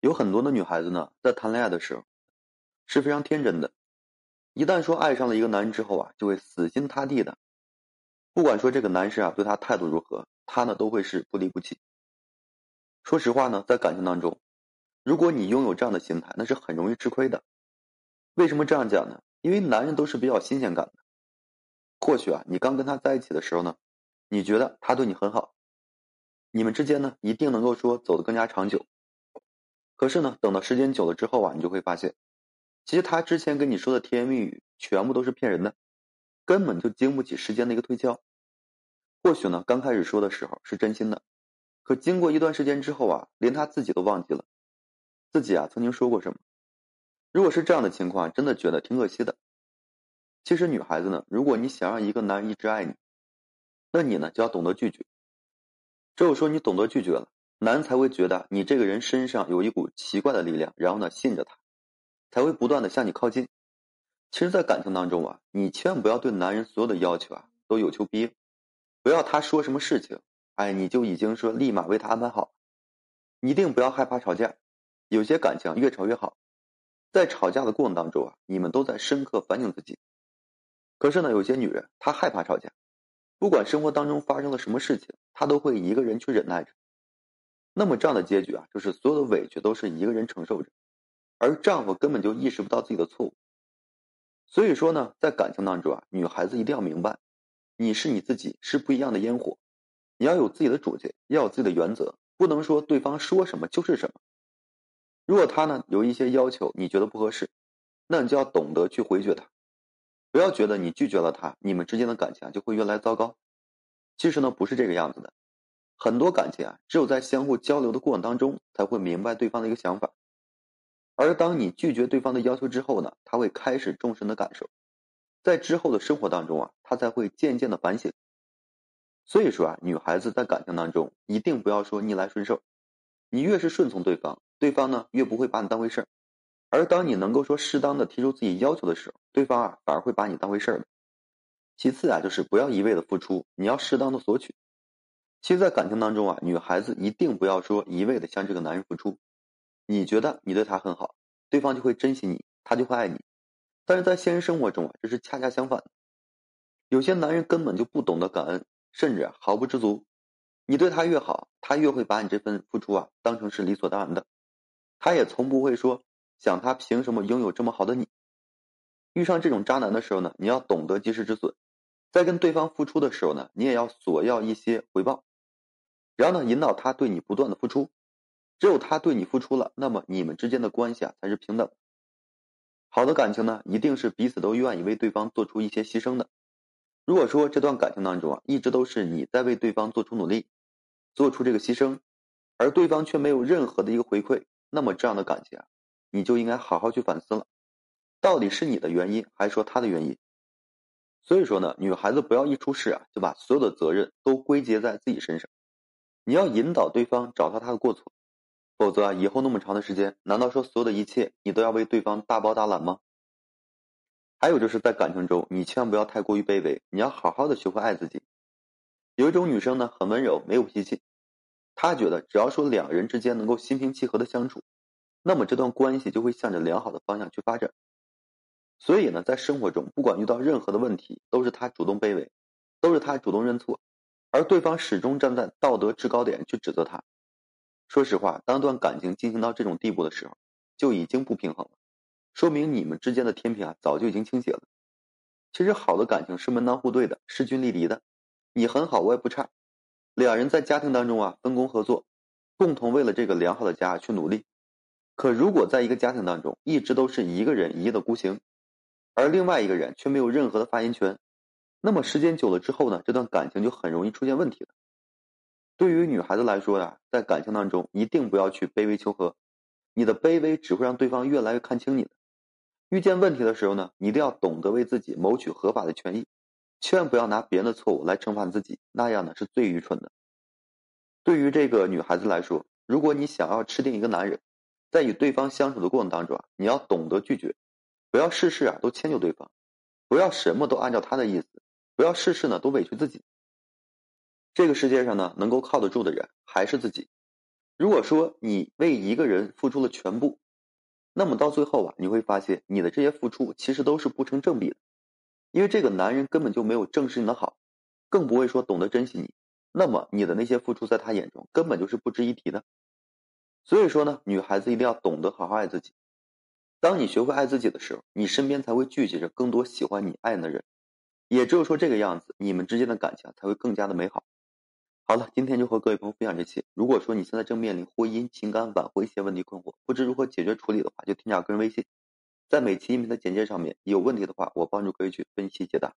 有很多的女孩子呢，在谈恋爱的时候是非常天真的，一旦说爱上了一个男人之后啊，就会死心塌地的，不管说这个男生啊对她态度如何，她呢都会是不离不弃。说实话呢，在感情当中，如果你拥有这样的心态，那是很容易吃亏的。为什么这样讲呢？因为男人都是比较新鲜感的。或许啊，你刚跟他在一起的时候呢，你觉得他对你很好，你们之间呢一定能够说走得更加长久。可是呢，等到时间久了之后啊，你就会发现，其实他之前跟你说的甜言蜜语全部都是骗人的，根本就经不起时间的一个推敲。或许呢，刚开始说的时候是真心的，可经过一段时间之后啊，连他自己都忘记了自己啊曾经说过什么。如果是这样的情况，真的觉得挺可惜的。其实女孩子呢，如果你想让一个男人一直爱你，那你呢就要懂得拒绝。只有说你懂得拒绝了。男才会觉得你这个人身上有一股奇怪的力量，然后呢信着他，才会不断的向你靠近。其实，在感情当中啊，你千万不要对男人所有的要求啊都有求必应，不要他说什么事情，哎，你就已经说立马为他安排好。一定不要害怕吵架，有些感情越吵越好。在吵架的过程当中啊，你们都在深刻反省自己。可是呢，有些女人她害怕吵架，不管生活当中发生了什么事情，她都会一个人去忍耐着。那么这样的结局啊，就是所有的委屈都是一个人承受着，而丈夫根本就意识不到自己的错误。所以说呢，在感情当中啊，女孩子一定要明白，你是你自己，是不一样的烟火，你要有自己的主见，要有自己的原则，不能说对方说什么就是什么。如果他呢有一些要求你觉得不合适，那你就要懂得去回绝他，不要觉得你拒绝了他，你们之间的感情就会越来越糟糕。其实呢，不是这个样子的。很多感情啊，只有在相互交流的过程当中，才会明白对方的一个想法。而当你拒绝对方的要求之后呢，他会开始重视的感受，在之后的生活当中啊，他才会渐渐的反省。所以说啊，女孩子在感情当中一定不要说逆来顺受，你越是顺从对方，对方呢越不会把你当回事儿。而当你能够说适当的提出自己要求的时候，对方啊反而会把你当回事儿。其次啊，就是不要一味的付出，你要适当的索取。其实，在感情当中啊，女孩子一定不要说一味的向这个男人付出。你觉得你对他很好，对方就会珍惜你，他就会爱你。但是在现实生活中啊，这是恰恰相反的。有些男人根本就不懂得感恩，甚至毫不知足。你对他越好，他越会把你这份付出啊当成是理所当然的。他也从不会说想他凭什么拥有这么好的你。遇上这种渣男的时候呢，你要懂得及时止损。在跟对方付出的时候呢，你也要索要一些回报。然后呢，引导他对你不断的付出，只有他对你付出了，那么你们之间的关系啊才是平等。好的感情呢，一定是彼此都愿意为对方做出一些牺牲的。如果说这段感情当中啊，一直都是你在为对方做出努力，做出这个牺牲，而对方却没有任何的一个回馈，那么这样的感情啊，你就应该好好去反思了，到底是你的原因，还是说他的原因？所以说呢，女孩子不要一出事啊，就把所有的责任都归结在自己身上。你要引导对方找到他的过错，否则啊，以后那么长的时间，难道说所有的一切你都要为对方大包大揽吗？还有就是在感情中，你千万不要太过于卑微，你要好好的学会爱自己。有一种女生呢，很温柔，没有脾气，她觉得只要说两人之间能够心平气和的相处，那么这段关系就会向着良好的方向去发展。所以呢，在生活中，不管遇到任何的问题，都是她主动卑微，都是她主动认错。而对方始终站在道德制高点去指责他。说实话，当段感情进行到这种地步的时候，就已经不平衡了，说明你们之间的天平啊早就已经倾斜了。其实好的感情是门当户对的，势均力敌的，你很好，我也不差，两人在家庭当中啊分工合作，共同为了这个良好的家去努力。可如果在一个家庭当中一直都是一个人一意的孤行，而另外一个人却没有任何的发言权。那么时间久了之后呢，这段感情就很容易出现问题了。对于女孩子来说呀，在感情当中一定不要去卑微求和，你的卑微只会让对方越来越看清你。遇见问题的时候呢，你一定要懂得为自己谋取合法的权益，千万不要拿别人的错误来惩罚自己，那样呢是最愚蠢的。对于这个女孩子来说，如果你想要吃定一个男人，在与对方相处的过程当中啊，你要懂得拒绝，不要事事啊都迁就对方，不要什么都按照他的意思。不要事事呢都委屈自己。这个世界上呢，能够靠得住的人还是自己。如果说你为一个人付出了全部，那么到最后啊，你会发现你的这些付出其实都是不成正比的，因为这个男人根本就没有正视你的好，更不会说懂得珍惜你，那么你的那些付出在他眼中根本就是不值一提的。所以说呢，女孩子一定要懂得好好爱自己。当你学会爱自己的时候，你身边才会聚集着更多喜欢你、爱你的人，也只有说这个样子，你们之间的感情才会更加的美好。好了，今天就和各位朋友分享这期。如果说你现在正面临婚姻、情感挽回一些问题困惑，不知如何解决处理的话，就添加个人微信，在每期音频的简介上面有问题的话，我帮助各位去分析解答。